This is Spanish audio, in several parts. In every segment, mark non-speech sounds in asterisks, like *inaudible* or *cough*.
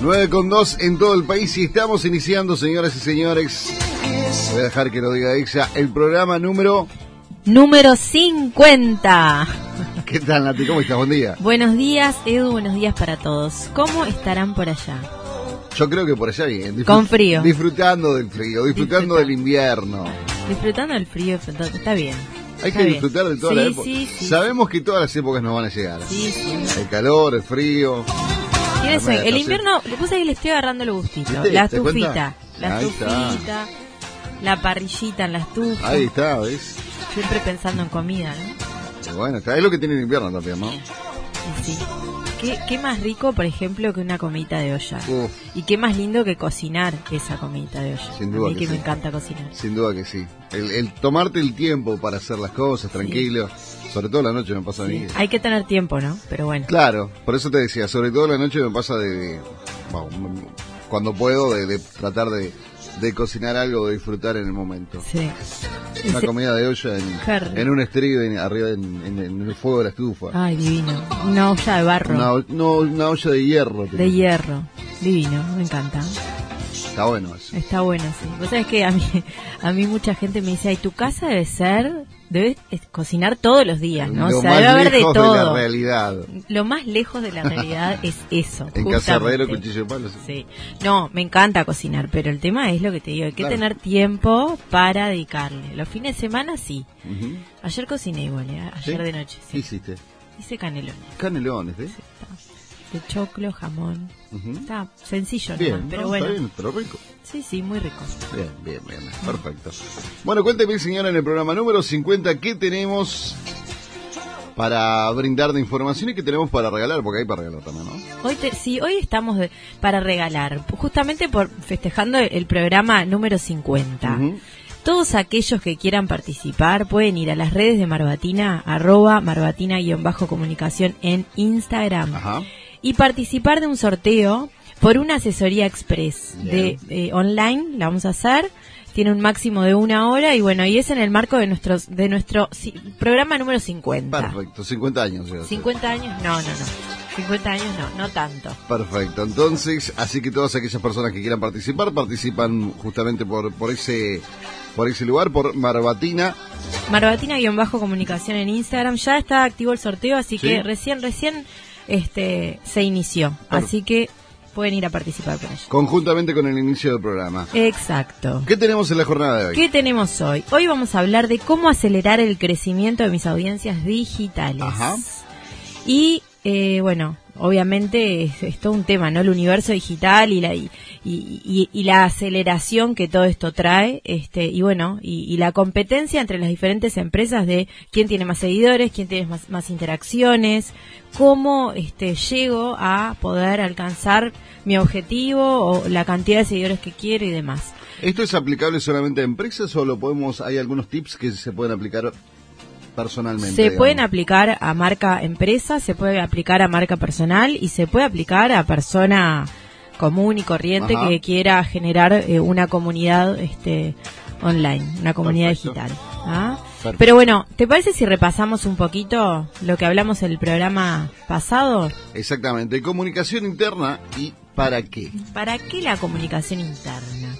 9 con 2 en todo el país y estamos iniciando, señoras y señores. Voy a dejar que lo diga ella. El programa número. Número 50. ¿Qué tal, Nati? ¿Cómo estás? Buen día. Buenos días, Edu. Buenos días para todos. ¿Cómo estarán por allá? Yo creo que por allá bien. Disfrut- Con frío. Disfrutando del frío, disfrutando Disfruta. del invierno. Disfrutando del frío, está bien. Hay Está que bien. disfrutar de toda Sí, la época. sí, sí. Sabemos que todas las épocas nos van a llegar. Sí, sí. El calor, el frío. El invierno, le puse que le estoy agarrando el gustito. La estufita, la Ahí estufita, la parrillita en la estufa. Ahí está, ¿ves? Siempre pensando en comida, ¿no? Bueno, es lo que tiene el invierno también, ¿no? Sí. ¿Qué, qué más rico, por ejemplo, que una comidita de olla? Uf, Y qué más lindo que cocinar esa comidita de olla. Sin A duda mí que que me sí. encanta cocinar. sin duda que sí. El, el tomarte el tiempo para hacer las cosas tranquilo, sobre todo la noche me pasa a mí. Sí. Hay que tener tiempo, ¿no? Pero bueno. Claro, por eso te decía, sobre todo la noche me pasa de, de- bueno, cuando puedo, de, de tratar de, de cocinar algo, de disfrutar en el momento. Sí. Una comida de olla en, en un estrillo en- arriba en, en- en el fuego de la estufa. Ay, divino. Una olla de barro. Una, no, una olla de hierro. de hierro. Divino, me encanta. Está bueno eso. Está bueno, sí. Vos sabés que a mí, *laughs* a mí mucha gente me dice, ay, tu casa debe ser, debes eh, cocinar todos los días, ¿no? Lo o sea, más debe haber de lejos de, todo. la realidad. Lo más lejos de la realidad *laughs* es eso. En justamente. casa herrero, cuchillo de palo. sí. Sí. No, me encanta cocinar, pero el tema es lo que te digo, hay que Claro. tener tiempo para dedicarle. Los fines de semana sí. Ayer cociné igual, ¿eh? ayer ¿Sí? de noche, ¿Qué sí. hiciste? Hice canelones. Canelones, ¿eh? Sí. De choclo, jamón. Está sencillo, Bien, nomás, pero no, bueno. está bien, pero rico. Sí, sí, muy rico. Bien, bien, bien, perfecto. Bueno, cuénteme, señora, en el programa número 50, ¿qué tenemos para brindar de información y qué tenemos para regalar? Porque hay para regalar también, ¿no? Hoy te- sí, hoy estamos de- para regalar, justamente por festejando el programa número 50. Ujú. Todos aquellos que quieran participar pueden ir a las redes de Marbatina, arroba marbatina-comunicación en Instagram Ajá. Y participar de un sorteo por una asesoría express de eh, online, la vamos a hacer. Tiene un máximo de una hora y bueno, y es en el marco de nuestros de nuestro si- programa número 50. Perfecto, 50 años. ya sé. 50 años, no, no, no. 50 años no, no tanto. Perfecto, entonces, así que todas aquellas personas que quieran participar, participan justamente por, por ese por ese lugar, por Marbatina. Marbatina-comunicación en Instagram. Ya está activo el sorteo, así Sí. que recién, recién este se inició. Así que pueden ir a participar por allí. conjuntamente con el inicio del programa. Exacto. ¿Qué tenemos en la jornada de hoy? ¿Qué tenemos hoy? Hoy vamos a hablar de cómo acelerar el crecimiento de mis audiencias digitales. Ajá. Y eh, bueno, obviamente es, es todo un tema, ¿no? El universo digital y la y, y- y- la aceleración que todo esto trae, este y bueno y, y la competencia entre las diferentes empresas de quién tiene más seguidores, quién tiene más, más interacciones, cómo este llego a poder alcanzar mi objetivo o la cantidad de seguidores que quiero y demás. ¿Esto es aplicable solamente a empresas o lo podemos, hay algunos tips que se pueden aplicar personalmente? Se digamos? pueden aplicar a marca empresa, se puede aplicar a marca personal y se puede aplicar a persona común y corriente Ajá. que quiera generar eh, una comunidad este online, una comunidad Perfecto. digital. ¿ah? Pero bueno, ¿te parece si repasamos un poquito lo que hablamos en el programa pasado? Exactamente, comunicación interna y para qué. ¿Para qué la comunicación interna?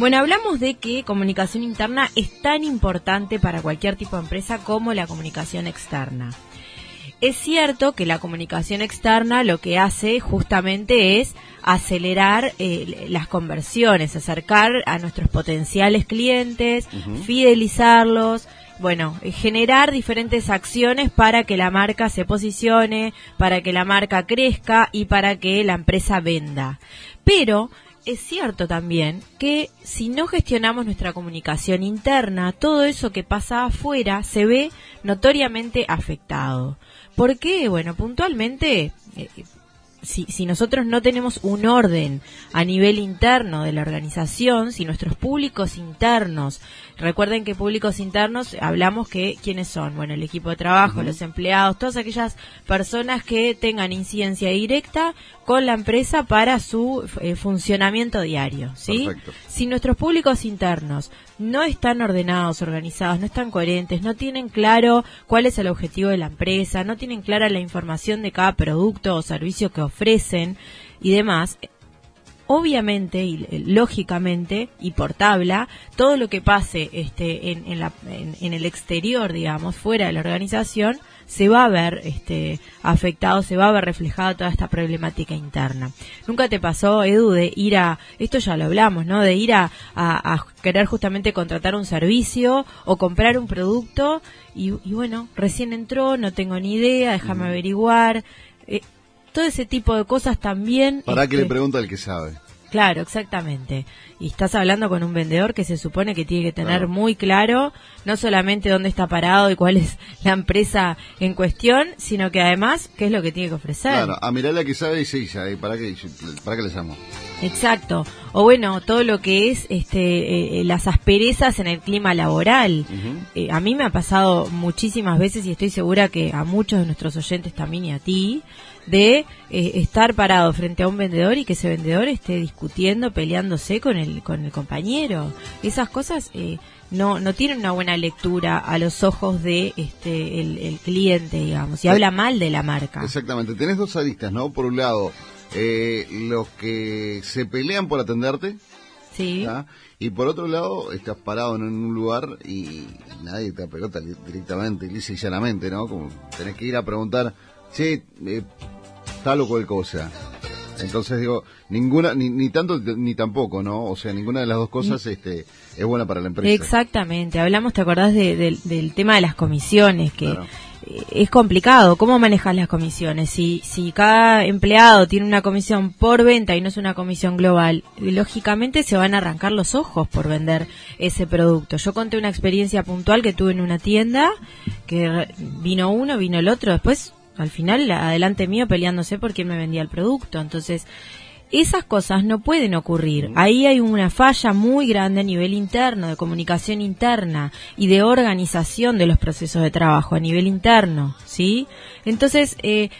Bueno, hablamos de que comunicación interna es tan importante para cualquier tipo de empresa como la comunicación externa. Es cierto que la comunicación externa lo que hace justamente es acelerar eh, las conversiones, acercar a nuestros potenciales clientes, fidelizarlos, bueno, eh, generar diferentes acciones para que la marca se posicione, para que la marca crezca y para que la empresa venda. Pero es cierto también que si no gestionamos nuestra comunicación interna, todo eso que pasa afuera se ve notoriamente afectado. ¿Por qué? Bueno, puntualmente, eh, si, si nosotros no tenemos un orden a nivel interno de la organización, si nuestros públicos internos, recuerden que públicos internos hablamos que quiénes son, bueno, el equipo de trabajo, los empleados, todas aquellas personas que tengan incidencia directa con la empresa para su eh, funcionamiento diario, ¿sí? Perfecto. Si nuestros públicos internos no están ordenados, organizados, no están coherentes, no tienen claro cuál es el objetivo de la empresa, no tienen clara la información de cada producto o servicio que ofrecen y demás, obviamente y eh, lógicamente y por tabla todo lo que pase este en, en, la, en, el exterior digamos fuera de la organización se va a ver este afectado se va a ver reflejada toda esta problemática interna. Nunca te pasó Edu de ir a esto ya lo hablamos no de ir a, a, querer justamente contratar un servicio o comprar un producto y, bueno recién entró no tengo ni idea déjame averiguar. Eh, todo ese tipo de cosas también. ¿Para que le este, pregunta al que sabe? Claro, exactamente. Y estás hablando con un vendedor que se supone que tiene que tener muy claro no solamente dónde está parado y cuál es *laughs* la empresa en cuestión, sino que además qué es lo que tiene que ofrecer. Claro, a mirarle a que sabe y sí, ¿para qué, para qué le llamo? Exacto. O bueno, todo lo que es este, eh, las asperezas en el clima laboral. Eh, a mí me ha pasado muchísimas veces y estoy segura que a muchos de nuestros oyentes también y a ti, de eh, estar parado frente a un vendedor y que ese vendedor esté discutiendo, peleándose con el, con el compañero. Esas cosas no, no tienen una buena lectura a los ojos de este, el, cliente, digamos, y habla mal de la marca. Exactamente. Tenés dos aristas, ¿no? Por un lado, eh, los que se pelean por atenderte. Sí. Y por otro lado, estás parado en un lugar y nadie te pelota directamente, lisa y llanamente, ¿no? Como tenés que ir a preguntar, che, eh, tal o cual cosa. Entonces digo, ninguna, ni, ni tanto ni tampoco, ¿no? O sea, ninguna de las dos cosas este, es buena para la empresa. Exactamente. Hablamos, ¿te acordás del tema de las comisiones? Que es complicado. ¿Cómo manejas las comisiones? Si, si cada empleado tiene una comisión por venta y no es una comisión global, lógicamente se van a arrancar los ojos por vender ese producto. Yo conté una experiencia puntual que tuve en una tienda, que vino uno, vino el otro, después al final adelante mío peleándose por quién me vendía el producto. Entonces, esas cosas no pueden ocurrir. Ahí hay una falla muy grande a nivel interno, de comunicación interna y de organización de los procesos de trabajo a nivel interno, ¿sí? Entonces, eh,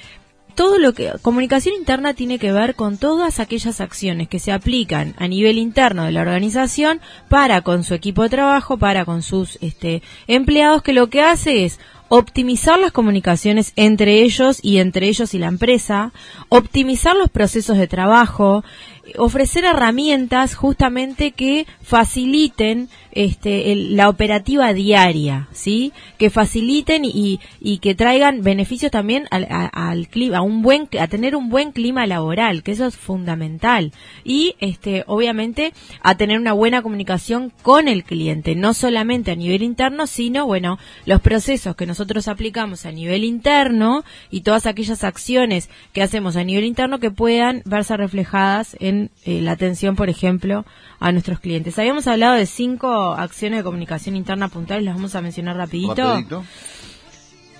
todo lo que comunicación interna tiene que ver con todas aquellas acciones que se aplican a nivel interno de la organización para con su equipo de trabajo, para con sus este, empleados, que lo que hace es optimizar las comunicaciones entre ellos y entre ellos y la empresa, optimizar los procesos de trabajo, ofrecer herramientas justamente que faciliten este, la operativa diaria, ¿sí? Que faciliten y, y que traigan beneficios también al, al, clima, a un buen, a tener un buen clima laboral, que eso es fundamental. Y, este, obviamente, a tener una buena comunicación con el cliente, no solamente a nivel interno, sino, bueno, los procesos que nosotros aplicamos a nivel interno y todas aquellas acciones que hacemos a nivel interno que puedan verse reflejadas en eh, la atención, por ejemplo, a nuestros clientes. Habíamos hablado de cinco acciones de comunicación interna puntuales, las vamos a mencionar rapidito.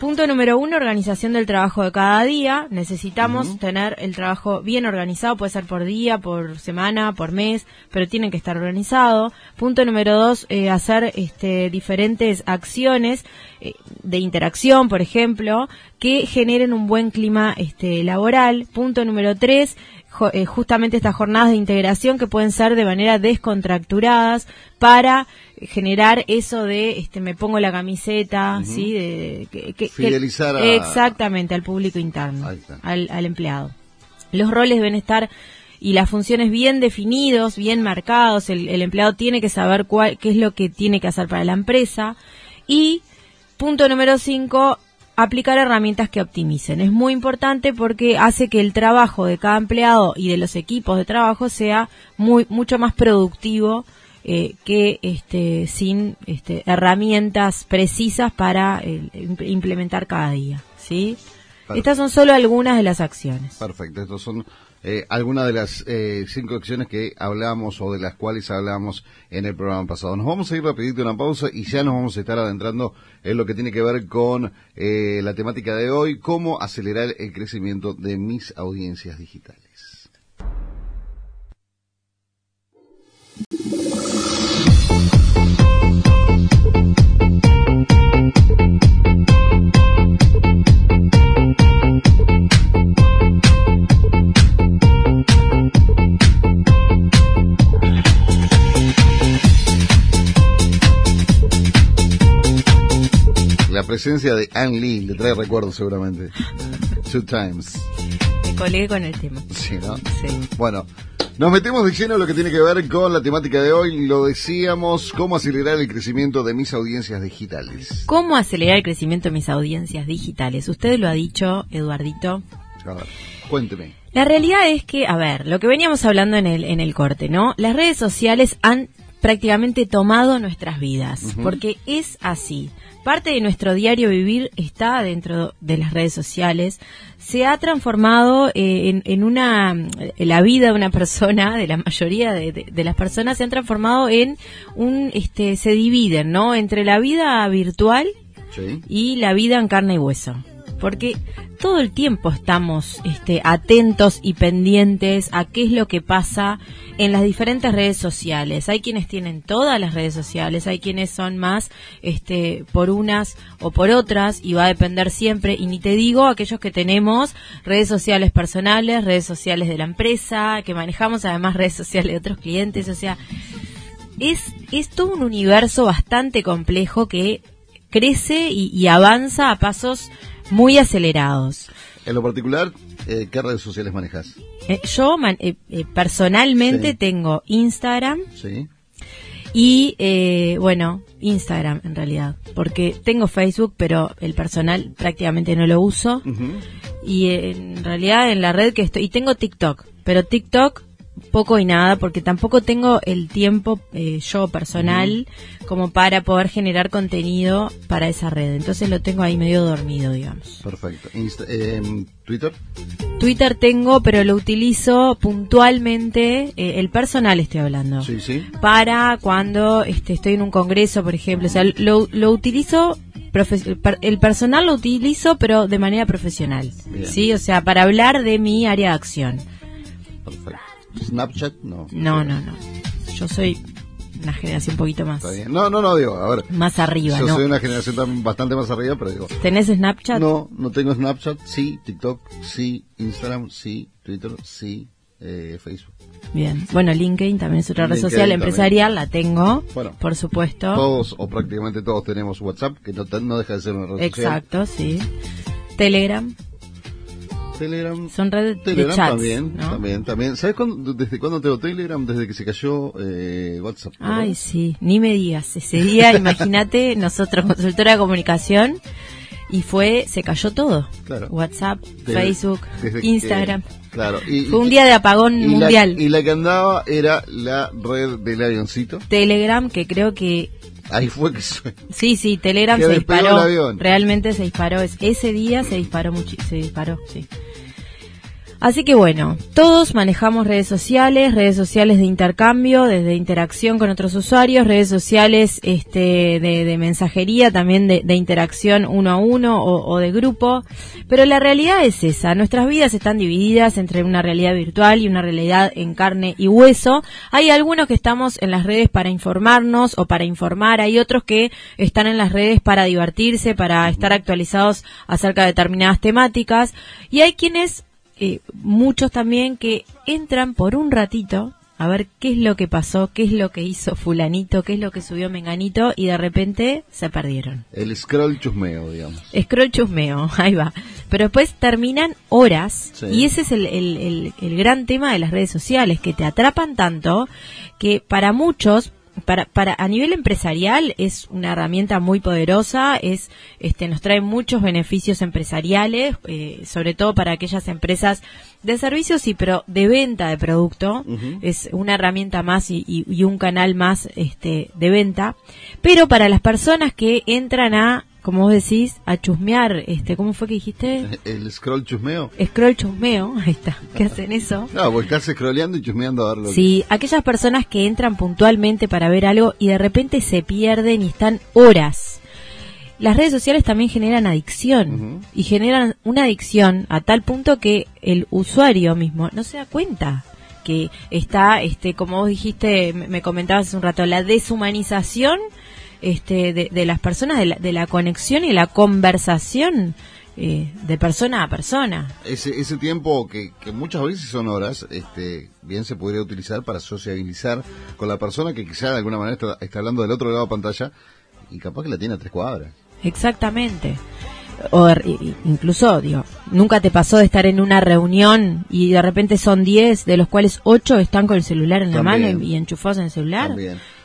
Punto número uno, organización del trabajo de cada día. Necesitamos tener el trabajo bien organizado, puede ser por día, por semana, por mes, pero tiene que estar organizado. Punto número dos, eh, hacer este, diferentes acciones eh, de interacción, por ejemplo, que generen un buen clima este, laboral. Punto número tres, justamente estas jornadas de integración que pueden ser de manera descontracturadas para generar eso de este me pongo la camiseta, ¿sí? De, que, Fidelizar exactamente al público interno, al, al empleado. Los roles deben estar y las funciones bien definidos, bien marcados, el, el empleado tiene que saber cuál, qué es lo que tiene que hacer para la empresa. Y punto número cinco, aplicar herramientas que optimicen. Es muy importante porque hace que el trabajo de cada empleado y de los equipos de trabajo sea muy mucho más productivo eh, que este, sin este, herramientas precisas para eh, implementar cada día. ¿sí? Estas son solo algunas de las acciones. Perfecto, estos son eh, algunas de las eh, cinco acciones que hablamos o de las cuales hablamos en el programa pasado. Nos vamos a ir rapidito una pausa y ya nos vamos a estar adentrando en lo que tiene que ver con eh, la temática de hoy, cómo acelerar el crecimiento de mis audiencias digitales. Presencia de Anne Lee le trae recuerdos seguramente. *laughs* Two times. Me colgué con el tema. Sí, ¿no? Sí. Bueno, Nos metemos de lleno en lo que tiene que ver con la temática de hoy. Lo decíamos, cómo acelerar el crecimiento de mis audiencias digitales. ¿Cómo acelerar el crecimiento de mis audiencias digitales? Usted lo ha dicho, Eduardito. A ver, cuénteme. La realidad es que, a ver, lo que veníamos hablando en el, en el corte, ¿no? Las redes sociales han prácticamente tomado nuestras vidas, porque es así. Parte de nuestro diario vivir está dentro de las redes sociales. Se ha transformado eh, en, en, una la vida de una persona, de la mayoría de, de, de, las personas, se han transformado en un, este, se dividen, ¿no? Entre la vida virtual Sí. y la vida en carne y hueso. Porque todo el tiempo estamos este, atentos y pendientes a qué es lo que pasa en las diferentes redes sociales. Hay quienes tienen todas las redes sociales, hay quienes son más este, por unas o por otras y va a depender siempre. Y ni te digo aquellos que tenemos redes sociales personales, redes sociales de la empresa, que manejamos además redes sociales de otros clientes. O sea, es, es todo un universo bastante complejo que crece y, y avanza a pasos muy acelerados. En lo particular, eh, ¿qué redes sociales manejas? Eh, yo man- eh, eh, personalmente Sí. tengo Instagram Sí. y, eh, bueno, Instagram en realidad, porque tengo Facebook, pero el personal prácticamente no lo uso. Y eh, en realidad en la red que estoy, y tengo TikTok, pero TikTok poco y nada, porque tampoco tengo el tiempo eh, yo personal como para poder generar contenido para esa red. Entonces lo tengo ahí medio dormido, digamos. Perfecto. Insta- eh, ¿Twitter? Twitter tengo, pero lo utilizo puntualmente, eh, el personal estoy hablando. Sí, sí. Para cuando este, estoy en un congreso, por ejemplo. O sea, lo, lo utilizo, el personal lo utilizo, pero de manera profesional. Bien. Sí, o sea, para hablar de mi área de acción. Perfecto. ¿Snapchat? No. No, no, no. Yo soy una generación un poquito más, Está bien. No, no, no, digo, a ver. más arriba, Yo ¿no? soy una generación también bastante más arriba, pero digo. ¿Tenés Snapchat? No, no tengo Snapchat, sí, TikTok, sí, Instagram, sí, Twitter, sí, eh, Facebook. Bien. Bueno, LinkedIn también es otra red LinkedIn social también. empresarial, la tengo, Bueno. por supuesto. Todos o prácticamente todos tenemos WhatsApp, que no, no deja de ser una red social. Exacto, sí. Telegram, Telegram. son redes de Telegram chats, también, ¿no? también, también. ¿Sabes cuándo- desde cuándo tengo Telegram? Desde que se cayó eh, WhatsApp. ¿te Ay, sí, ni me digas. Ese día, *laughs* imagínate, nosotros, consultora de comunicación, y fue, se cayó todo. Claro. WhatsApp, Desde- Facebook, desde que- Instagram. claro. Y, Fue un día de apagón y la- mundial. y la que andaba era la red del avioncito. Telegram, que creo que Ahí fue que se- *laughs* Sí, sí, Telegram se disparó. Realmente se disparó. Es- Ese día se disparó. Se disparó, sí. Así que bueno, todos manejamos redes sociales, redes sociales de intercambio, desde interacción con otros usuarios, redes sociales este, de, de mensajería, también de, de interacción uno a uno o, o de grupo. Pero la realidad es esa, nuestras vidas están divididas entre una realidad virtual y una realidad en carne y hueso. Hay algunos que estamos en las redes para informarnos o para informar, hay otros que están en las redes para divertirse, para estar actualizados acerca de determinadas temáticas y hay quienes eh, muchos también que entran por un ratito a ver qué es lo que pasó, qué es lo que hizo fulanito, qué es lo que subió menganito y de repente se perdieron. el scroll chusmeo, digamos. Scroll chusmeo, *laughs* ahí va. Pero después terminan horas Sí. y ese es el, el- el- el gran tema de las redes sociales, que te atrapan tanto que para muchos, para, para a nivel empresarial es una herramienta muy poderosa, es este nos trae muchos beneficios empresariales, eh, sobre todo para aquellas empresas de servicios y pero de venta de producto, es una herramienta más y, y- y un canal más este de venta, pero para las personas que entran a como vos decís, a chusmear, este, ¿cómo fue que dijiste? El scroll chusmeo. Scroll chusmeo, *laughs* ahí está, que hacen eso. No, estás scrolleando y chusmeando a ver lo que- Sí, aquellas personas que entran puntualmente para ver algo y de repente se pierden y están horas. Las redes sociales también generan adicción y generan una adicción a tal punto que el usuario mismo no se da cuenta que está, este, como vos dijiste, me me comentabas hace un rato, la deshumanización este, de, de las personas, de la, de la conexión y la conversación eh, de persona a persona. Ese, ese tiempo que, que muchas veces son horas, este, bien se podría utilizar para sociabilizar con la persona que quizá de alguna manera está, está hablando del otro lado de la pantalla y capaz que la tiene a tres cuadras. Exactamente. o incluso, digo, nunca te pasó de estar en una reunión y de repente son 10, de los cuales 8 están con el celular en la mano y, enchufados en el celular.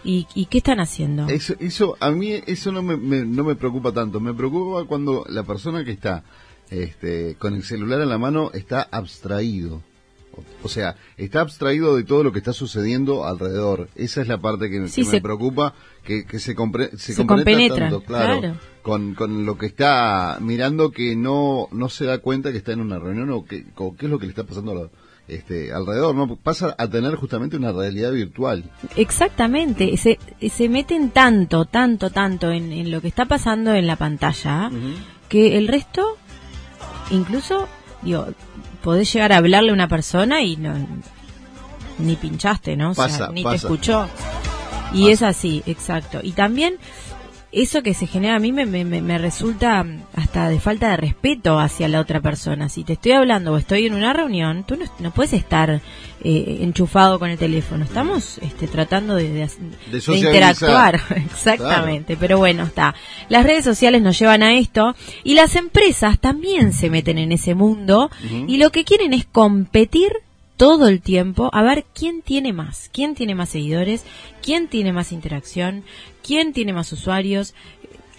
¿Y, ¿Y, qué están haciendo? Eso, eso a mí eso no me, no me preocupa tanto. Me preocupa cuando la persona que está este, con el celular en la mano está abstraído. O sea, está abstraído de todo lo que está sucediendo alrededor. Esa es la parte que, me preocupa, que, que se, compre, se, compenetra tanto, claro, Con, con lo que está mirando que no, no se da cuenta que está en una reunión o, que, qué es lo que le está pasando este, alrededor, ¿no? Pasa a tener justamente una realidad virtual. Exactamente, se, se meten tanto, tanto, tanto en, lo que está pasando en la pantalla, que el resto, incluso, digo, podés llegar a hablarle a una persona y no ni pinchaste, ¿no? ni te escuchó. Y es así, exacto. Y también eso que se genera a mí me, me, me, resulta hasta de falta de respeto hacia la otra persona. Si te estoy hablando o estoy en una reunión, tú no, no puedes estar eh, enchufado con el teléfono. Estamos este, tratando de, de, interactuar, *laughs* exactamente. Pero bueno, está. Las redes sociales nos llevan a esto y las empresas también se meten en ese mundo y lo que quieren es competir todo el tiempo a ver quién tiene más, quién tiene más seguidores, quién tiene más interacción, quién tiene más usuarios,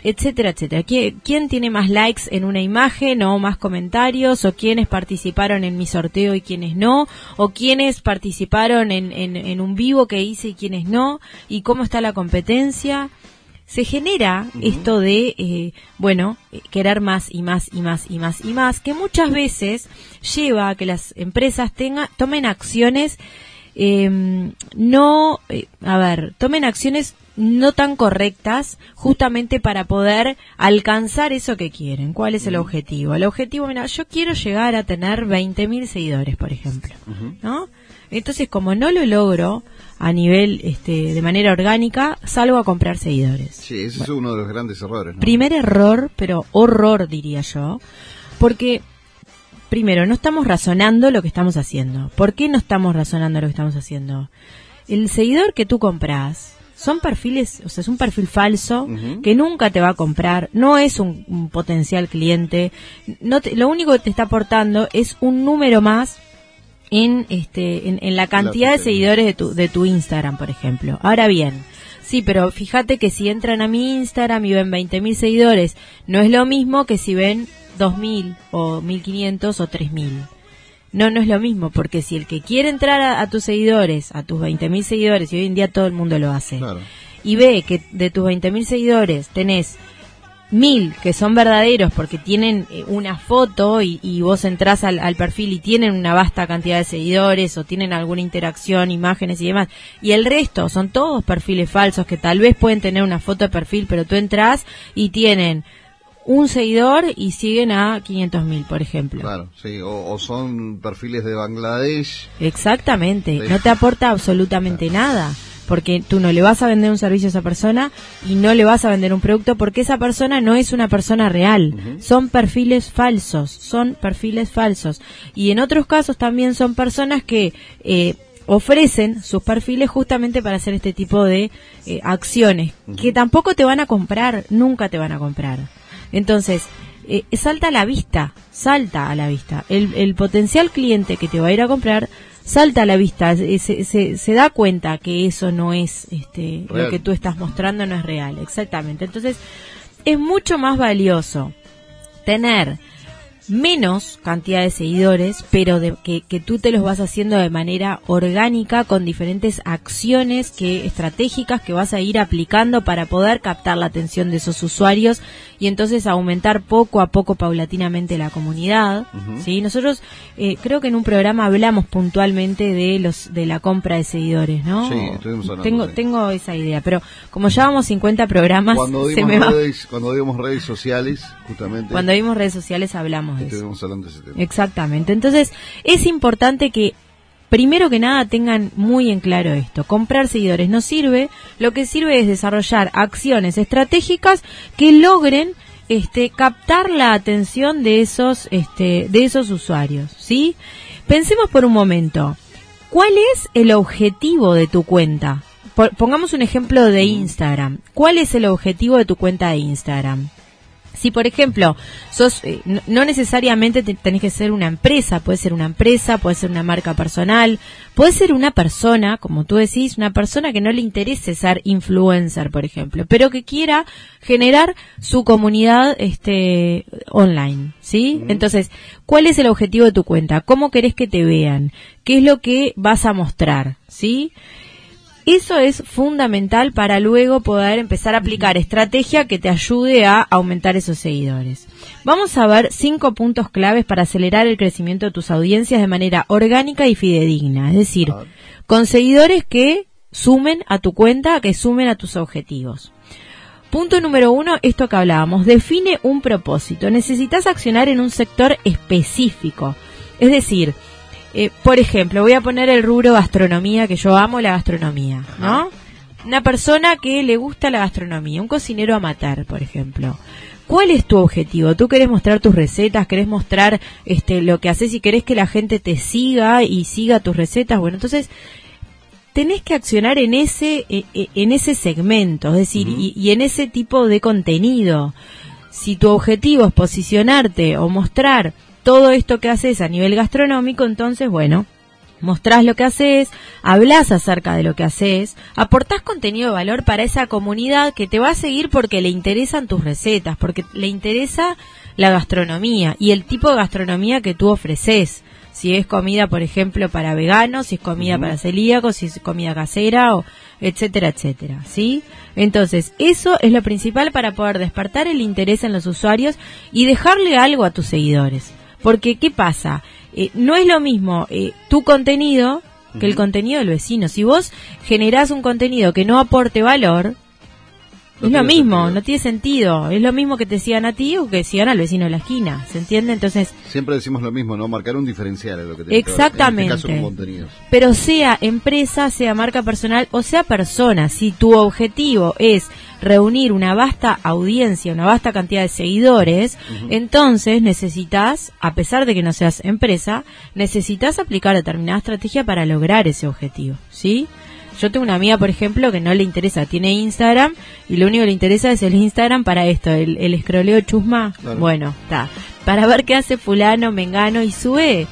etcétera, etcétera. ¿Quién tiene más likes en una imagen o más comentarios? ¿O quiénes participaron en mi sorteo y quiénes no? ¿O quiénes participaron en, en un vivo que hice y quiénes no? ¿Y cómo está la competencia? Se genera esto de, eh, bueno, eh, querer más y más y más y más y más, que muchas veces lleva a que las empresas tenga, tomen acciones em, no, eh, a ver, tomen acciones no tan correctas justamente para poder alcanzar eso que quieren. ¿Cuál es el objetivo? El objetivo, mira, yo quiero llegar a tener 20.000 seguidores, por ejemplo, ¿no? Entonces, como no lo logro, a nivel este, de manera orgánica, salgo a comprar seguidores. Sí, ese es uno de los grandes errores. Primer error, pero horror diría yo, porque primero no estamos razonando lo que estamos haciendo. ¿Por qué no estamos razonando lo que estamos haciendo? El seguidor que tú compras son perfiles, o sea, es un perfil falso que nunca te va a comprar, no es un, potencial cliente, no lo único que te está aportando es un número más en este en, la cantidad de seguidores de tu, de tu Instagram, por ejemplo. Ahora bien, sí, pero fíjate que si entran a mi Instagram y ven 20.000 seguidores, no es lo mismo que si ven 2.000 o 1.500 o 3.000. No, no es lo mismo, porque si el que quiere entrar a, tus seguidores, a tus 20.000 seguidores, y hoy en día todo el mundo lo hace, y ve que de tus 20.000 seguidores tenés mil que son verdaderos porque tienen eh, una foto y, vos entrás al, perfil y tienen una vasta cantidad de seguidores o tienen alguna interacción, imágenes y demás, y el resto son todos perfiles falsos que tal vez pueden tener una foto de perfil, pero tú entras y tienen un seguidor y siguen a 500 mil, por ejemplo. Claro, sí, o, son perfiles de Bangladesh. Exactamente, no te aporta absolutamente nada porque tú no le vas a vender un servicio a esa persona y no le vas a vender un producto porque esa persona no es una persona real. Son perfiles falsos, son perfiles falsos. Y en otros casos también son personas que eh, ofrecen sus perfiles justamente para hacer este tipo de eh, acciones que tampoco te van a comprar, nunca te van a comprar. Entonces, eh, salta a la vista, salta a la vista. El, el potencial cliente que te va a ir a comprar salta a la vista, se, se, se da cuenta que eso no es este, lo que tú estás mostrando, no es real, exactamente. Entonces, es mucho más valioso tener menos cantidad de seguidores, pero de, que, que, tú te los vas haciendo de manera orgánica con diferentes acciones que estratégicas que vas a ir aplicando para poder captar la atención de esos usuarios y entonces aumentar poco a poco paulatinamente la comunidad. ¿sí? Nosotros eh, creo que en un programa hablamos puntualmente de los de la compra de seguidores, ¿no? Sí, estuvimos hablando. Tengo, tengo esa idea, pero como llevamos 50 programas, cuando *laughs* se me redes, Cuando dimos redes sociales, justamente. Cuando vimos redes sociales hablamos de eso. Hablando de ese tema. Exactamente. Entonces, es importante que primero que nada tengan muy en claro esto. Comprar seguidores no sirve, lo que sirve es desarrollar acciones estratégicas que logren este captar la atención de esos este de esos usuarios, ¿sí? Pensemos por un momento, ¿cuál es el objetivo de tu cuenta? pongamos un ejemplo de Instagram. ¿Cuál es el objetivo de tu cuenta de Instagram? Si, por ejemplo, sos, eh, no, necesariamente tenés que ser una empresa, puede ser una empresa, puede ser una marca personal, puede ser una persona, como tú decís, una persona que no le interese ser influencer, por ejemplo, pero que quiera generar su comunidad este, online, ¿sí? Entonces, ¿cuál es el objetivo de tu cuenta? ¿Cómo querés que te vean? ¿Qué es lo que vas a mostrar? ¿Sí? Eso es fundamental para luego poder empezar a aplicar estrategia que te ayude a aumentar esos seguidores. Vamos a ver cinco puntos claves para acelerar el crecimiento de tus audiencias de manera orgánica y fidedigna, es decir, con seguidores que sumen a tu cuenta, que sumen a tus objetivos. Punto número uno, esto que hablábamos, define un propósito. Necesitas accionar en un sector específico. Es decir, eh, por ejemplo, voy a poner el rubro gastronomía, que yo amo la gastronomía, ¿no? Una persona que le gusta la gastronomía, un cocinero amateur, por ejemplo. ¿Cuál es tu objetivo? ¿Tú querés mostrar tus recetas? ¿Querés mostrar este, lo que haces y querés que la gente te siga y siga tus recetas? Bueno, entonces tenés que accionar en ese, e, e, en ese segmento, es decir, y, y en ese tipo de contenido. Si tu objetivo es posicionarte o mostrar todo esto que haces a nivel gastronómico, entonces, bueno, mostrás lo que haces, hablas acerca de lo que haces, aportás contenido de valor para esa comunidad que te va a seguir porque le interesan tus recetas, porque le interesa la gastronomía y el tipo de gastronomía que tú ofreces. Si es comida, por ejemplo, para veganos, si es comida para celíacos, si es comida casera, o etcétera, etcétera, ¿sí? Entonces, eso es lo principal para poder despertar el interés en los usuarios y dejarle algo a tus seguidores. Porque, ¿qué pasa? Eh, no es lo mismo eh, tu contenido que el contenido del vecino. Si vos generás un contenido que no aporte valor, es lo mismo, no tiene sentido. Es lo mismo que te sigan a ti o que sigan al vecino de la esquina. ¿Se entiende? Entonces. Siempre decimos lo mismo, ¿no? Marcar un diferencial es lo que te Exactamente. En Pero sea empresa, sea marca personal o sea persona, si tu objetivo es reunir una vasta audiencia, una vasta cantidad de seguidores, entonces necesitas, a pesar de que no seas empresa, necesitas aplicar determinada estrategia para lograr ese objetivo, ¿sí? Yo tengo una amiga, por ejemplo, que no le interesa, tiene Instagram y lo único que le interesa es el Instagram para esto, el, el escroleo chusma. Bueno, está. Para ver qué hace fulano, mengano y sube.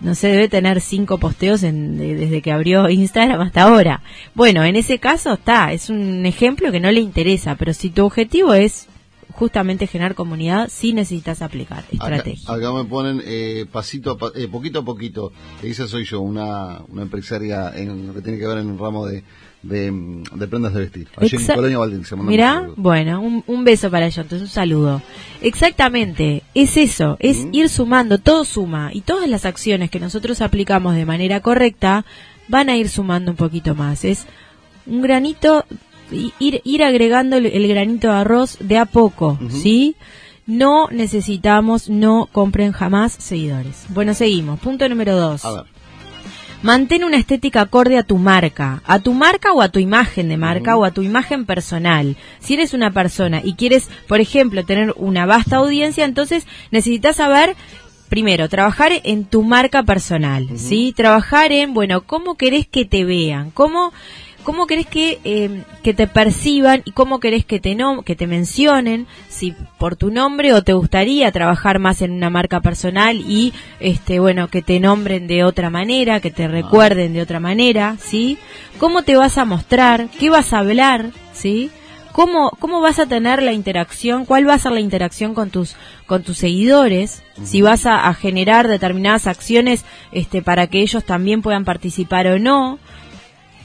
No sé, debe tener cinco posteos desde que abrió Instagram hasta ahora. Bueno, en ese caso está, es un ejemplo que no le interesa, pero si tu objetivo es justamente generar comunidad, sí necesitas aplicar estrategia. Acá, me ponen eh, pasito eh, poquito a poquito. Esa soy yo, una, una empresaria en lo que tiene que ver en un ramo de, de, prendas de vestir. Allí en Colonia Mira, bueno, un, beso para ellos, entonces un saludo. Exactamente, es eso, es ir sumando, todo suma, y todas las acciones que nosotros aplicamos de manera correcta van a ir sumando un poquito más. Es un granito ir, ir agregando el, granito de arroz de a poco, ¿sí? No necesitamos, no compren jamás seguidores. Bueno, seguimos. Punto número dos. Mantén una estética acorde a tu marca, a tu marca o a tu imagen de marca o a tu imagen personal. Si eres una persona y quieres, por ejemplo, tener una vasta audiencia, entonces necesitas saber primero, trabajar en tu marca personal, ¿sí? Trabajar en, bueno, cómo querés que te vean, cómo ¿Cómo querés que, eh, que te perciban y cómo querés que te, no, que te mencionen? Si por tu nombre o te gustaría trabajar más en una marca personal y, este, bueno, que te nombren de otra manera, que te recuerden de otra manera, ¿sí? ¿Cómo te vas a mostrar? ¿Qué vas a hablar? ¿Sí? ¿Cómo, ¿Cómo vas a tener la interacción? ¿Cuál va a ser la interacción con tus, con tus seguidores? Si vas a, a, generar determinadas acciones este, para que ellos también puedan participar o no.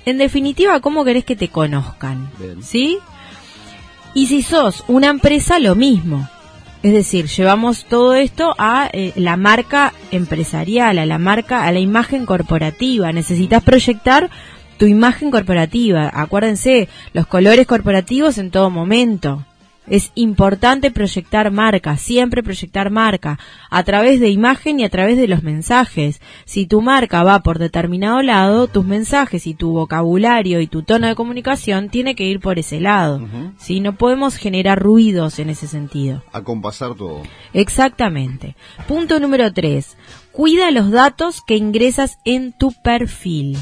En definitiva, ¿cómo querés que te conozcan? ¿Sí? Y si sos una empresa, lo mismo. Es decir, llevamos todo esto a eh, la marca empresarial, a la marca, a la imagen corporativa. Necesitas proyectar tu imagen corporativa. Acuérdense, los colores corporativos en todo momento. Es importante proyectar marca, siempre proyectar marca, a través de imagen y a través de los mensajes. Si tu marca va por determinado lado, tus mensajes y tu vocabulario y tu tono de comunicación tiene que ir por ese lado. Si no podemos generar ruidos en ese sentido. Acompasar todo. Exactamente. Punto número tres. Cuida los datos que ingresas en tu perfil.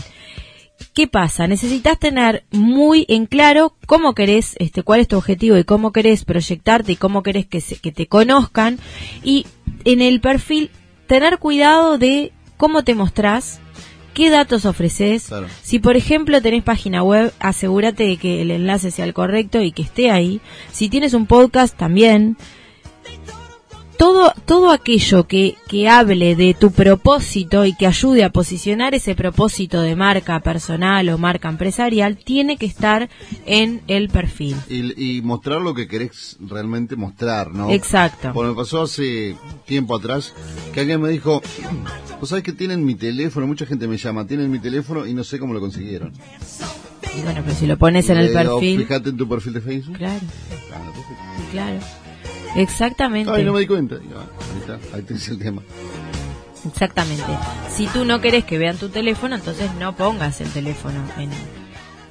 ¿Qué pasa? Necesitas tener muy en claro cómo querés, este, cuál es tu objetivo y cómo querés proyectarte y cómo querés que, se, que te conozcan. Y en el perfil, tener cuidado de cómo te mostrás, qué datos ofreces. Claro. Si, por ejemplo, tenés página web, asegúrate de que el enlace sea el correcto y que esté ahí. Si tienes un podcast, también todo, todo aquello que, que hable de tu propósito y que ayude a posicionar ese propósito de marca personal o marca empresarial tiene que estar en el perfil. Y, y mostrar lo que querés realmente mostrar, ¿no? Exacto. Porque me pasó hace tiempo atrás que alguien me dijo, vos sabés que tienen mi teléfono, mucha gente me llama, tienen mi teléfono y no sé cómo lo consiguieron. Y bueno, pero si lo pones en el digo, perfil. Fíjate en tu perfil de Facebook. Claro, Ah, perfecto. claro. Exactamente. Ay, no me di cuenta. Ah, ahí está, ahí tenés el tema. Exactamente. Si tú no querés que vean tu teléfono, entonces no pongas el teléfono en,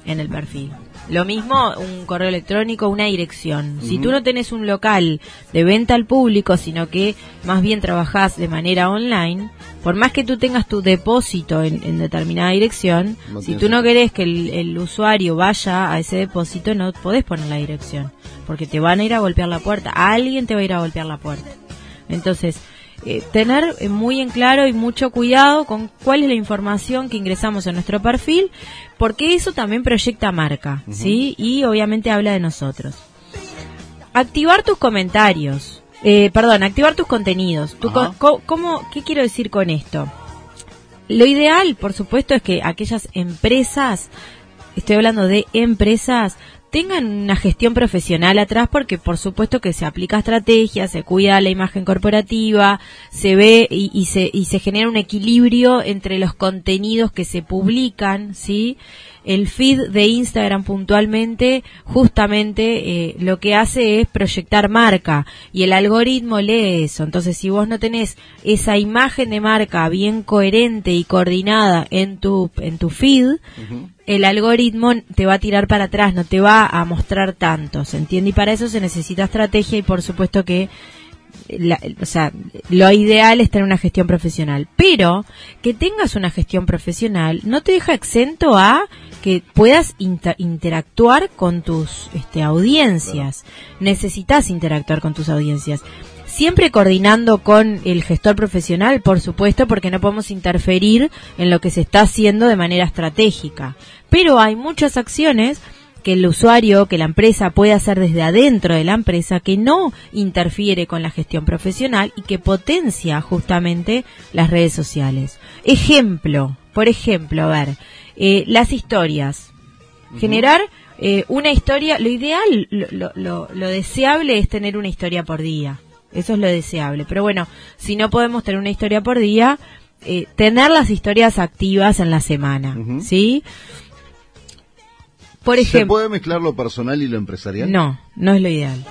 en el perfil. Lo mismo un correo electrónico, una dirección. Si tú no tenés un local de venta al público, sino que más bien trabajás de manera online, por más que tú tengas tu depósito en, en determinada dirección, No si tú no querés que el, el usuario vaya a ese depósito, no podés poner la dirección, porque te van a ir a golpear la puerta. Alguien te va a ir a golpear la puerta. Entonces, eh, tener eh, muy en claro y mucho cuidado con cuál es la información que ingresamos en nuestro perfil, porque eso también proyecta marca, ¿sí? Y obviamente habla de nosotros. Activar tus comentarios, eh, perdón, activar tus contenidos. Tu Ajá. co- co- ¿cómo, ¿Qué quiero decir con esto? Lo ideal, por supuesto, es que aquellas empresas, estoy hablando de empresas, tengan una gestión profesional atrás porque por supuesto que se aplica estrategia, se cuida la imagen corporativa, se ve y, y se, y se genera un equilibrio entre los contenidos que se publican, ¿sí? El feed de Instagram puntualmente justamente eh, lo que hace es proyectar marca y el algoritmo lee eso. Entonces si vos no tenés esa imagen de marca bien coherente y coordinada en tu, en tu feed, el algoritmo te va a tirar para atrás, no te va a mostrar tanto, ¿se entiende? Y para eso se necesita estrategia y por supuesto que la- o sea, lo ideal es tener una gestión profesional, pero que tengas una gestión profesional no te deja exento a que puedas inter- interactuar con tus este, audiencias. Necesitas interactuar con tus audiencias. Siempre coordinando con el gestor profesional, por supuesto, porque no podemos interferir en lo que se está haciendo de manera estratégica. Pero hay muchas acciones que el usuario, que la empresa puede hacer desde adentro de la empresa, que no interfiere con la gestión profesional y que potencia justamente las redes sociales. Ejemplo, por ejemplo, a ver, eh, las historias. Generar eh, una historia, lo ideal, lo, lo- lo- lo deseable es tener una historia por día. Eso es lo deseable. Pero bueno, si no podemos tener una historia por día, eh, tener las historias activas en la semana. ¿sí? Por ¿Se ejemplo, puede mezclar lo personal y lo empresarial? no, no es lo ideal.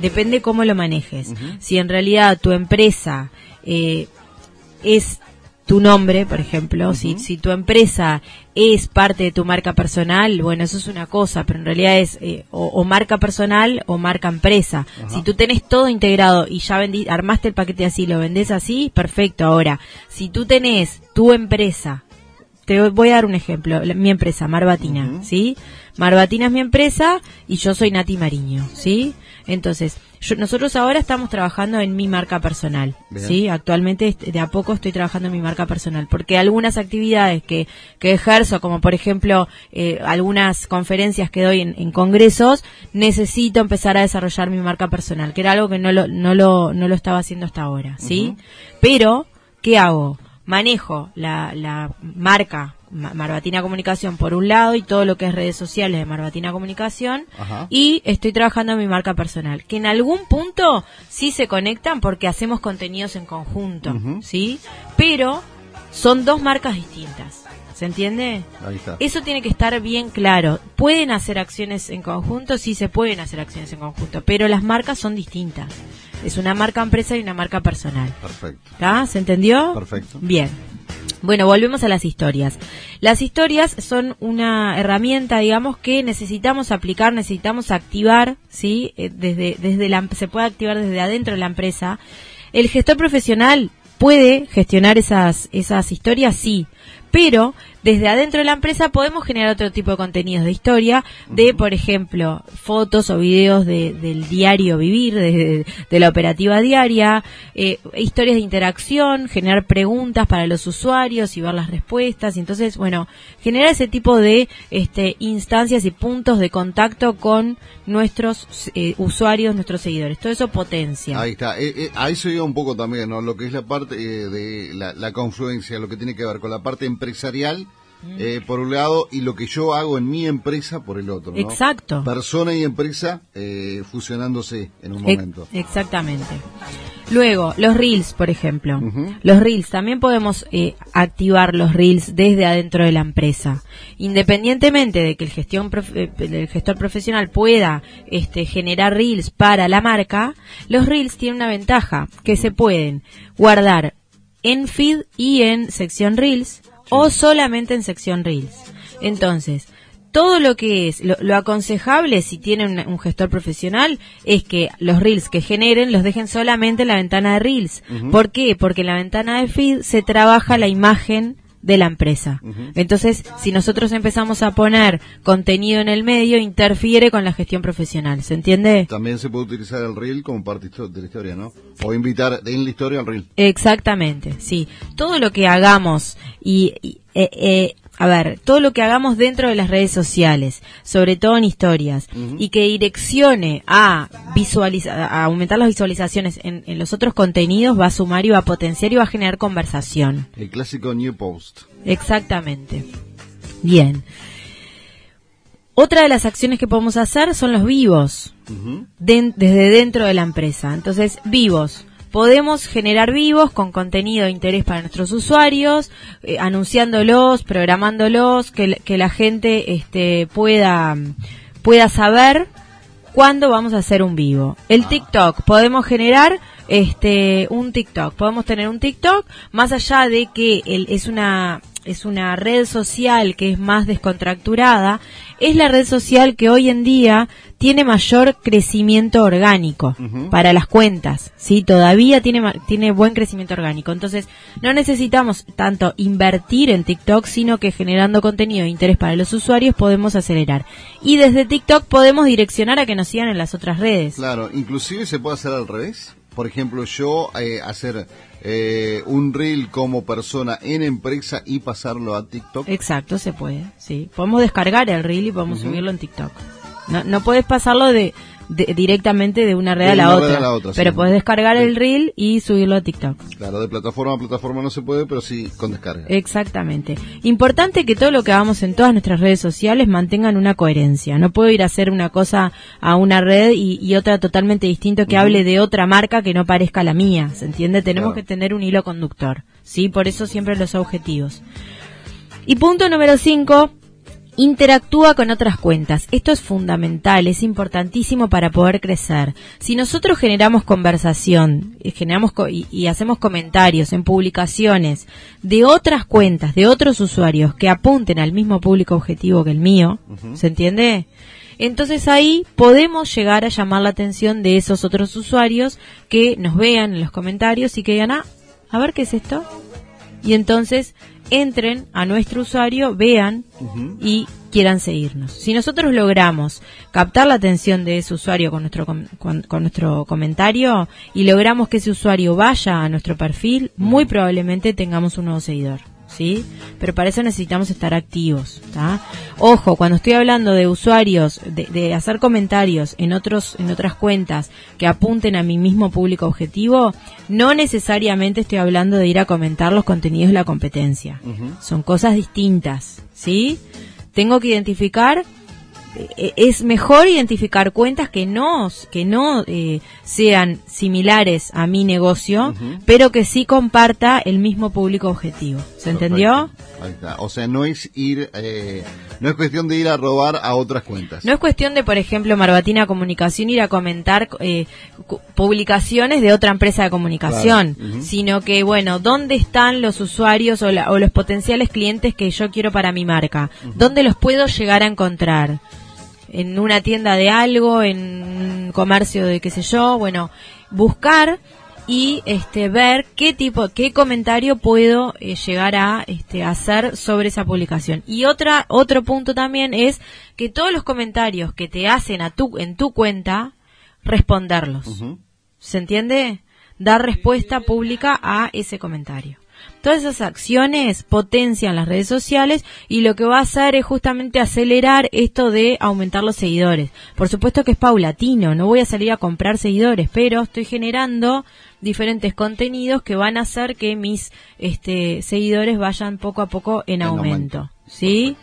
Depende cómo lo manejes. Si en realidad tu empresa eh, es tu nombre, por ejemplo, si, si tu empresa es parte de tu marca personal, bueno, eso es una cosa, pero en realidad es eh, o, o marca personal o marca empresa. Si tú tenés todo integrado y ya vendí, armaste el paquete así, lo vendés así, perfecto. Ahora, si tú tenés tu empresa te voy a dar un ejemplo. La- mi empresa, Marbatina, ¿sí? Marbatina es mi empresa y yo soy Nati Mariño, ¿sí? Entonces, yo- nosotros ahora estamos trabajando en mi marca personal, Bien. ¿sí? Actualmente de a poco estoy trabajando en mi marca personal, porque algunas actividades que, que ejerzo, como por ejemplo eh, algunas conferencias que doy en, en congresos, necesito empezar a desarrollar mi marca personal, que era algo que no lo, no lo, no lo estaba haciendo hasta ahora, ¿sí? Pero, ¿qué hago? manejo la, la marca Ma- Marbatina Comunicación por un lado y todo lo que es redes sociales de Marbatina Comunicación Ajá. y estoy trabajando en mi marca personal, que en algún punto sí se conectan porque hacemos contenidos en conjunto. ¿sí? Pero son dos marcas distintas, ¿se entiende? Ahí está. Eso tiene que estar bien claro. ¿Pueden hacer acciones en conjunto? Sí, se pueden hacer acciones en conjunto, pero las marcas son distintas. Es una marca empresa y una marca personal. Perfecto. ¿Está? ¿Se entendió? Perfecto. Bien. Bueno, volvemos a las historias. Las historias son una herramienta, digamos, que necesitamos aplicar, necesitamos activar, ¿sí? Eh, Desde, desde la, se puede activar desde adentro de la empresa. El gestor profesional puede gestionar esas, esas historias, sí, Pero desde adentro de la empresa podemos generar otro tipo de contenidos de historia, de, por ejemplo, fotos o videos de, del diario vivir, de, de la operativa diaria, eh, historias de interacción, generar preguntas para los usuarios y ver las respuestas. Entonces, bueno, generar ese tipo de este, instancias y puntos de contacto con nuestros eh, usuarios, nuestros seguidores. Todo eso potencia. Ahí está. Eh, eh, ahí se un poco también, ¿no? Lo que es la parte eh, de la, la confluencia, lo que tiene que ver con la parte empresarial eh, por un lado y lo que yo hago en mi empresa por el otro. ¿no? Exacto. Persona y empresa eh, fusionándose en un momento. Exactamente. Luego, los reels, por ejemplo. Los reels, también podemos eh, activar los reels desde adentro de la empresa. Independientemente de que el, gestión prof- eh, el gestor profesional pueda este, generar reels para la marca, los reels tienen una ventaja, que se pueden guardar en feed y en sección reels o solamente en sección reels. Entonces, todo lo que es, lo, lo aconsejable si tienen un, un gestor profesional es que los reels que generen los dejen solamente en la ventana de reels. ¿Por qué? Porque en la ventana de feed se trabaja la imagen de la empresa. Entonces, si nosotros empezamos a poner contenido en el medio, interfiere con la gestión profesional. ¿Se entiende? También se puede utilizar el reel como parte de la historia, ¿no? O invitar en la historia al reel. Exactamente, sí. Todo lo que hagamos y, y, eh, eh, a ver, todo lo que hagamos dentro de las redes sociales, sobre todo en historias, y que direccione a visualizar, a aumentar las visualizaciones en, en los otros contenidos, va a sumar y va a potenciar y va a generar conversación. El clásico New Post. Exactamente. Bien. Otra de las acciones que podemos hacer son los vivos desde dentro de la empresa. Entonces, vivos. Podemos generar vivos con contenido de interés para nuestros usuarios, eh, anunciándolos, programándolos, que, la- que la gente este, pueda, pueda saber cuándo vamos a hacer un vivo. El TikTok, podemos generar este un TikTok, podemos tener un TikTok más allá de que el- es una es una red social que es más descontracturada, es la red social que hoy en día tiene mayor crecimiento orgánico para las cuentas, sí, todavía tiene tiene buen crecimiento orgánico. Entonces, no necesitamos tanto invertir en TikTok, sino que generando contenido de interés para los usuarios podemos acelerar. Y desde TikTok podemos direccionar a que nos sigan en las otras redes. Claro, inclusive se puede hacer al revés. Por ejemplo, yo eh, hacer eh, un reel como persona en empresa y pasarlo a TikTok. Exacto, se puede, sí. Podemos descargar el reel y podemos subirlo en TikTok. No, no puedes pasarlo de, de- directamente de una red De a la una otra, red a la otra, pero sí. puedes descargar Sí. el reel y subirlo a TikTok. Claro, de plataforma a plataforma no se puede, pero sí con descarga. Exactamente. Importante que todo lo que hagamos en todas nuestras redes sociales mantengan una coherencia. No puedo ir a hacer una cosa a una red y, y otra totalmente distinto que hable de otra marca que no parezca la mía. ¿Se entiende? Tenemos Claro. que tener un hilo conductor. ¿Sí? Por eso siempre los objetivos. Y punto número 5. Interactúa con otras cuentas. Esto es fundamental, es importantísimo para poder crecer. Si nosotros generamos conversación, eh, generamos co- y, y hacemos comentarios en publicaciones de otras cuentas, de otros usuarios que apunten al mismo público objetivo que el mío, ¿se entiende? Entonces ahí podemos llegar a llamar la atención de esos otros usuarios que nos vean en los comentarios y que digan, ah, a ver qué es esto. Y entonces entren a nuestro usuario, vean y quieran seguirnos. Si nosotros logramos captar la atención de ese usuario con nuestro, com- con, con nuestro comentario y logramos que ese usuario vaya a nuestro perfil, muy probablemente tengamos un nuevo seguidor. ¿Sí? Pero para eso necesitamos estar activos, ¿tá? Ojo, cuando estoy hablando de usuarios, de, de hacer comentarios en otros, en otras cuentas que apunten a mi mismo público objetivo, no necesariamente estoy hablando de ir a comentar los contenidos de la competencia. Son cosas distintas, ¿sí? Tengo que identificar es mejor identificar cuentas que no que no eh, sean similares a mi negocio, pero que sí comparta el mismo público objetivo. ¿Se entendió? Ahí está. O sea, no es ir, eh, no es cuestión de ir a robar a otras cuentas. No es cuestión de, por ejemplo, Marbatina Comunicación ir a comentar eh, publicaciones de otra empresa de comunicación, Claro. Sino que, bueno, ¿dónde están los usuarios o, la- o los potenciales clientes que yo quiero para mi marca? ¿Dónde los puedo llegar a encontrar? ¿En una tienda de algo? ¿En un comercio de qué sé yo? Bueno, buscar y este ver qué tipo qué comentario puedo eh, llegar a este hacer sobre esa publicación y otra otro punto también es que todos los comentarios que te hacen a tu en tu cuenta responderlos se entiende dar respuesta pública a ese comentario Todas esas acciones potencian las redes sociales y lo que va a hacer es justamente acelerar esto de aumentar los seguidores. Por supuesto que es paulatino, no voy a salir a comprar seguidores, pero estoy generando diferentes contenidos que van a hacer que mis este, seguidores vayan poco a poco en, aumento. ¿Sí?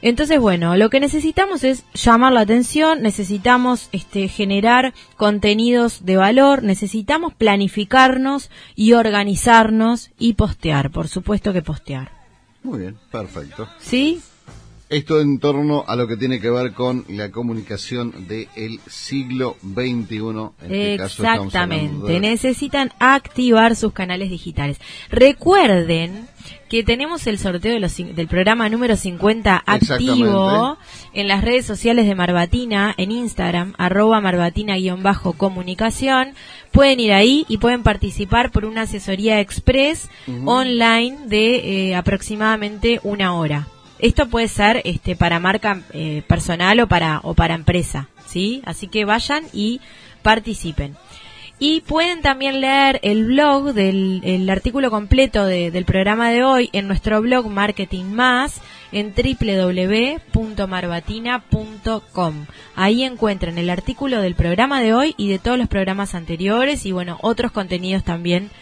Entonces, bueno, lo que necesitamos es llamar la atención, necesitamos este, generar contenidos de valor, necesitamos planificarnos y organizarnos y postear, por supuesto que postear. Muy bien, perfecto. ¿Sí? Esto en torno a lo que tiene que ver con la comunicación del siglo XXI. En este Exactamente. Necesitan activar sus canales digitales. Recuerden que tenemos el sorteo de los, del programa número 50 activo en las redes sociales de Marbatina, en Instagram, arroba marbatina-comunicación. Pueden ir ahí y pueden participar por una asesoría express online de eh, aproximadamente una hora. Esto puede ser este para marca eh, personal o para o para empresa, ¿sí? Así que vayan y participen. Y pueden también leer el blog del el artículo completo del programa de hoy en nuestro blog Marketing Más en www.marbatina.com. Ahí encuentran el artículo del programa de hoy y de todos los programas anteriores y bueno, otros contenidos también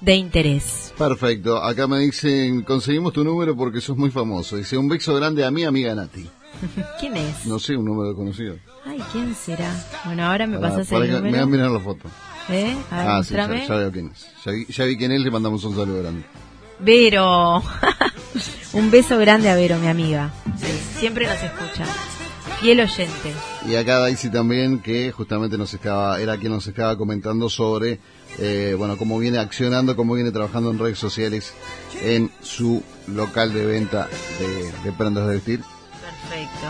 de interés. Perfecto. Acá me dicen, conseguimos tu número porque sos muy famoso. Dice, un beso grande a mi amiga Nati. *laughs* ¿Quién es? No sé, un número conocido. Ay, ¿quién será? Bueno, ahora me pasas el número. Me voy a mirar la foto. ¿Eh? A ver, ah, sí, ya, veo quién es. Ya vi, quién es, le mandamos un saludo grande. Vero. *laughs* un beso grande a Vero, mi amiga. siempre nos escucha. Y el oyente. Y acá Daisy también, que justamente nos estaba, era quien nos estaba comentando sobre eh, bueno, cómo viene accionando, cómo viene trabajando en redes sociales en su local de venta de, prendas de vestir. Perfecto.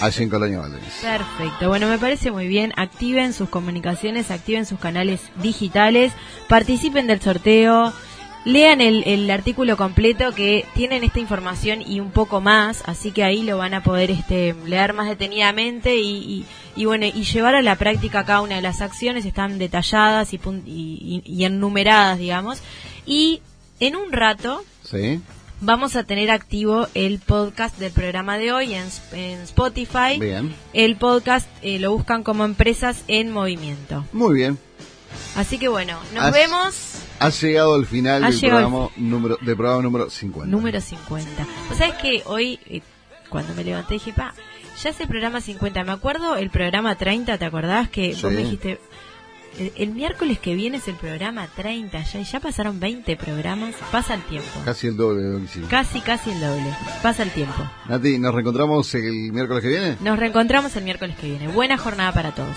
Allí en Colonia Valdez. Perfecto. Bueno, me parece muy bien. Activen sus comunicaciones, activen sus canales digitales, participen del sorteo. Lean el, el, artículo completo que tienen esta información y un poco más, así que ahí lo van a poder este, leer más detenidamente y, y, bueno y llevar a la práctica cada una de las acciones están detalladas y, y, y enumeradas, digamos. Y en un rato ¿Sí? Vamos a tener activo el podcast del programa de hoy en, en Spotify. Bien. El podcast eh, lo buscan como Empresas en Movimiento. Muy bien. Así que bueno, nos vemos. Ha llegado al final del programa, número, del programa número 50. Número 50. ¿Vos sabés que hoy, eh, cuando me levanté, dije, pa, ya es el programa 50. Me acuerdo el programa 30, ¿te acordás? Que vos me dijiste, el, miércoles que viene es el programa 30, ya, ya pasaron 20 programas, pasa el tiempo. Casi el doble Casi, casi el doble, pasa el tiempo. Nati, ¿nos reencontramos el miércoles que viene? Nos reencontramos el miércoles que viene. Buena jornada para todos.